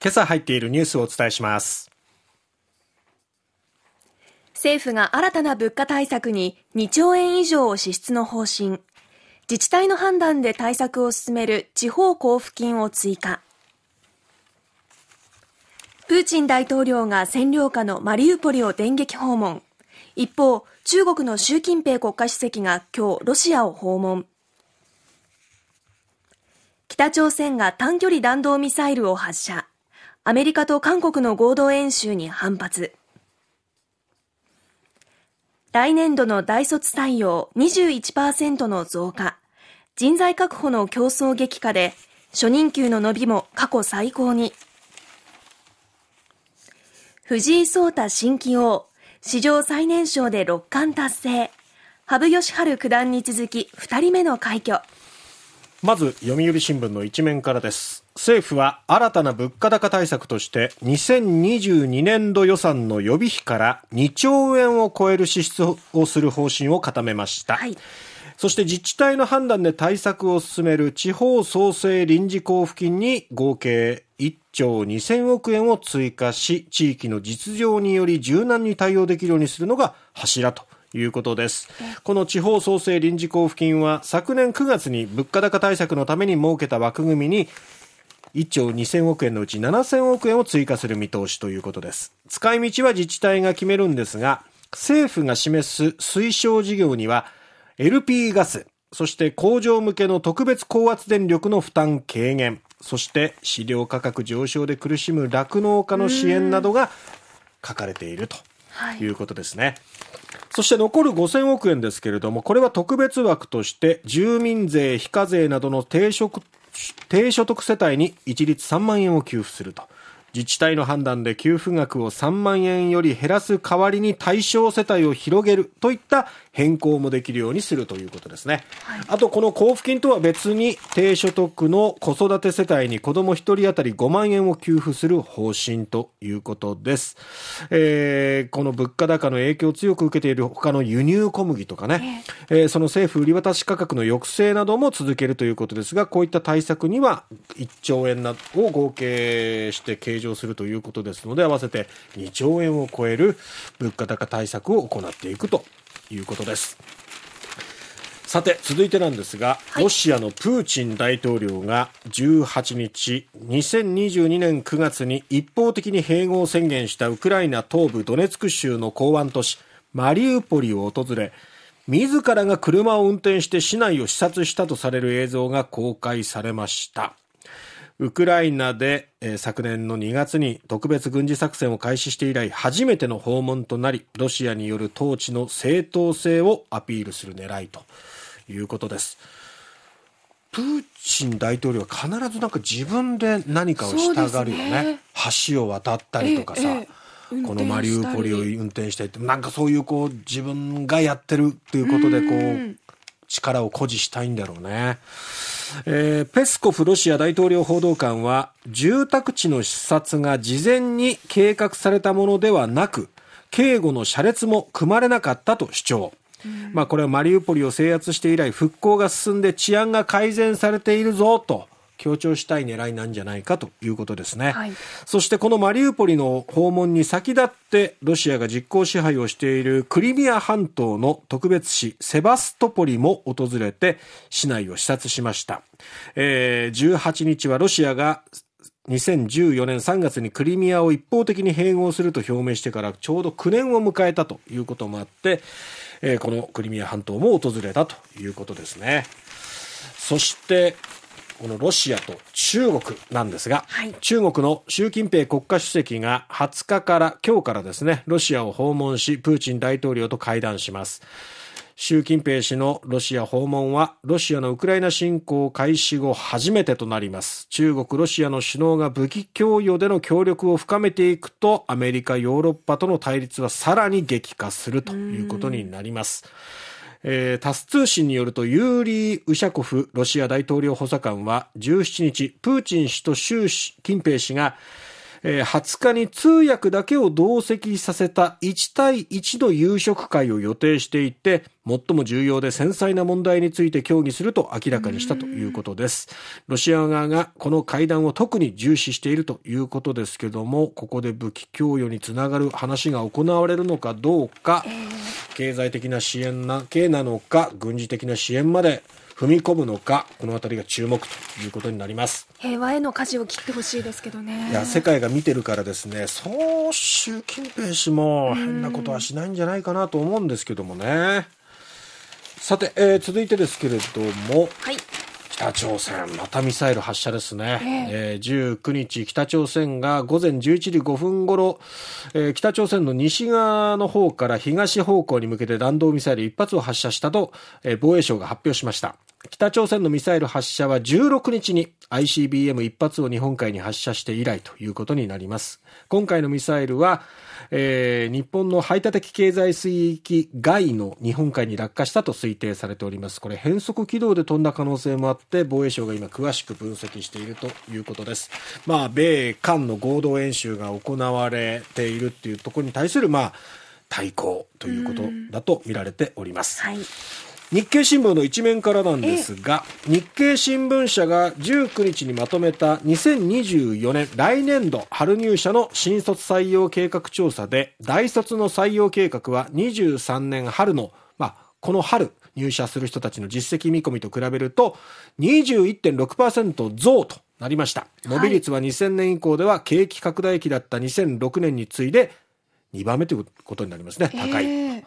今朝入っているニュースをお伝えします。政府が新たな物価対策に2兆円以上を支出の方針。自治体の判断で対策を進める地方交付金を追加。プーチン大統領が占領下のマリウポリを電撃訪問。一方中国の習近平国家主席が今日ロシアを訪問。北朝鮮が短距離弾道ミサイルを発射。アメリカと韓国の合同演習に反発。来年度の大卒採用21%の増加。人材確保の競争激化で初任給の伸びも過去最高に。藤井聡太新棋王史上最年少で六冠達成。羽生善治九段に続き2人目の快挙。まず読売新聞の一面からです。政府は新たな物価高対策として2022年度予算の予備費から2兆円を超える支出をする方針を固めました、はい、そして自治体の判断で対策を進める地方創生臨時交付金に合計1兆2000億円を追加し地域の実情により柔軟に対応できるようにするのが柱ということです。この地方創生臨時交付金は昨年9月に物価高対策のために設けた枠組みに1兆2000億円のうち7000億円を追加する見通しということです。使い道は自治体が決めるんですが、政府が示す推奨事業には LP ガス、そして工場向けの特別高圧電力の負担軽減、そして飼料価格上昇で苦しむ酪農家の支援などが書かれているということですね。そして残る5000億円ですけれども、これは特別枠として住民税、非課税などの低所低所得世帯に一律3万円を給付すると。自治体の判断で給付額を3万円より減らす代わりに対象世帯を広げるといった変更もできるようにするということですね、はい、あとこの交付金とは別に低所得の子育て世帯に子ども1人当たり5万円を給付する方針ということです、えー、この物価高の影響を強く受けている他の輸入小麦とかね、えー、その政府売り渡し価格の抑制なども続けるということですがこういった対策には1兆円を合計して計上するということですので合わせて2兆円を超える物価高対策を行っていくということです。さて続いてなんですが、はい、ロシアのプーチン大統領が18日2022年9月に一方的に併合を宣言したウクライナ東部ドネツク州の港湾都市マリウポリを訪れ自らが車を運転して市内を視察したとされる映像が公開されましたウクライナで、えー、昨年の2月に特別軍事作戦を開始して以来初めての訪問となりロシアによる統治の正当性をアピールする狙いということです。プーチン大統領は必ずなんか自分で何かをしたがるよね、ね、橋を渡ったりとかさ、ええ、このマリウポリを運転してってなんかそういうこう自分がやってるっていうことでこう力を誇示したいんだろうね。えー、ペスコフロシア大統領報道官は住宅地の視察が事前に計画されたものではなく警護の車列も組まれなかったと主張。まあこれはマリウポリを制圧して以来復興が進んで治安が改善されているぞと強調したい狙いなんじゃないかということですね、はい、そしてこのマリウポリの訪問に先立ってロシアが実効支配をしているクリミア半島の特別市セバストポリも訪れて市内を視察しました、えー、18日はロシアが2014年3月にクリミアを一方的に併合すると表明してからちょうど9年を迎えたということもあって、えー、このクリミア半島も訪れたということですね。そしてこのロシアと中国なんですが、はい、中国の習近平国家主席が20日から今日からですねロシアを訪問しプーチン大統領と会談します。習近平氏のロシア訪問はロシアのウクライナ侵攻開始後初めてとなります。中国ロシアの首脳が武器供与での協力を深めていくとアメリカヨーロッパとの対立はさらに激化するということになりますえー、タス通信によるとユーリー・ウシャコフロシア大統領補佐官は17日プーチン氏と習近平氏がえー20日に通訳だけを同席させた1対1の夕食会を予定していて、最も重要で繊細な問題について協議すると明らかにしたということです。ロシア側がこの会談を特に重視しているということですけども、ここで武器供与につながる話が行われるのかどうか、経済的な支援だけなのか、軍事的な支援まで踏み込むのか、このあたりが注目ということになります。平和への舵を切ってほしいですけどねいや、世界が見てるからですね、そう習近平氏も変なことはしないんじゃないかなと思うんですけどもね。さて、えー続いてですけれども、はい北朝鮮、またミサイル発射ですね。えー19日、北朝鮮が午前11時5分頃、えー北朝鮮の西側の方から東方向に向けて弾道ミサイル1発を発射したと、えー防衛省が発表しました。北朝鮮のミサイル発射は16日に ICBM1 発を日本海に発射して以来ということになります。今回のミサイルは、えー日本の排他的経済水域外の日本海に落下したと推定されております。これ変則軌道で飛んだ可能性もあって、防衛省が今詳しく分析しているということです。まあ、米韓の合同演習が行われているっていうところに対する、まあ、対抗ということだと見られております。はい日経新聞の一面からなんですが、日経新聞社が19日にまとめた2024年来年度春入社の新卒採用計画調査で、大卒の採用計画は23年春の、まあ、この春入社する人たちの実績見込みと比べると、21.6%増となりました。伸び率は2000年以降では景気拡大期だった2006年に次いで2番目ということになりますね。高い。えー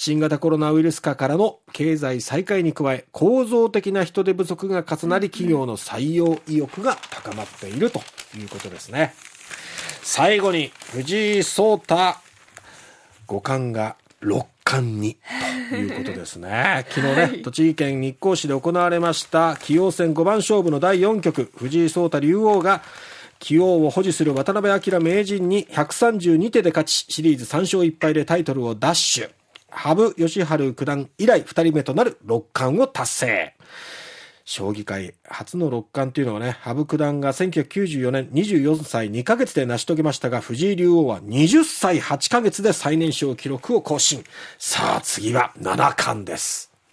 新型コロナウイルス化からの経済再開に加え構造的な人手不足が重なり企業の採用意欲が高まっているということですね。最後に藤井聡太五冠が六冠にということですね。昨日ね、栃木県日光市で行われました棋王戦五番勝負の第4局藤井聡太竜王が棋王を保持する渡辺明名人に132手で勝ち、シリーズ3勝1敗でタイトルを奪取。羽生善治九段以来2人目となる六冠を達成。将棋界初の六冠というのはね、羽生九段が1994年24歳2ヶ月で成し遂げましたが、藤井竜王は20歳8ヶ月で最年少記録を更新。さあ次は七冠です。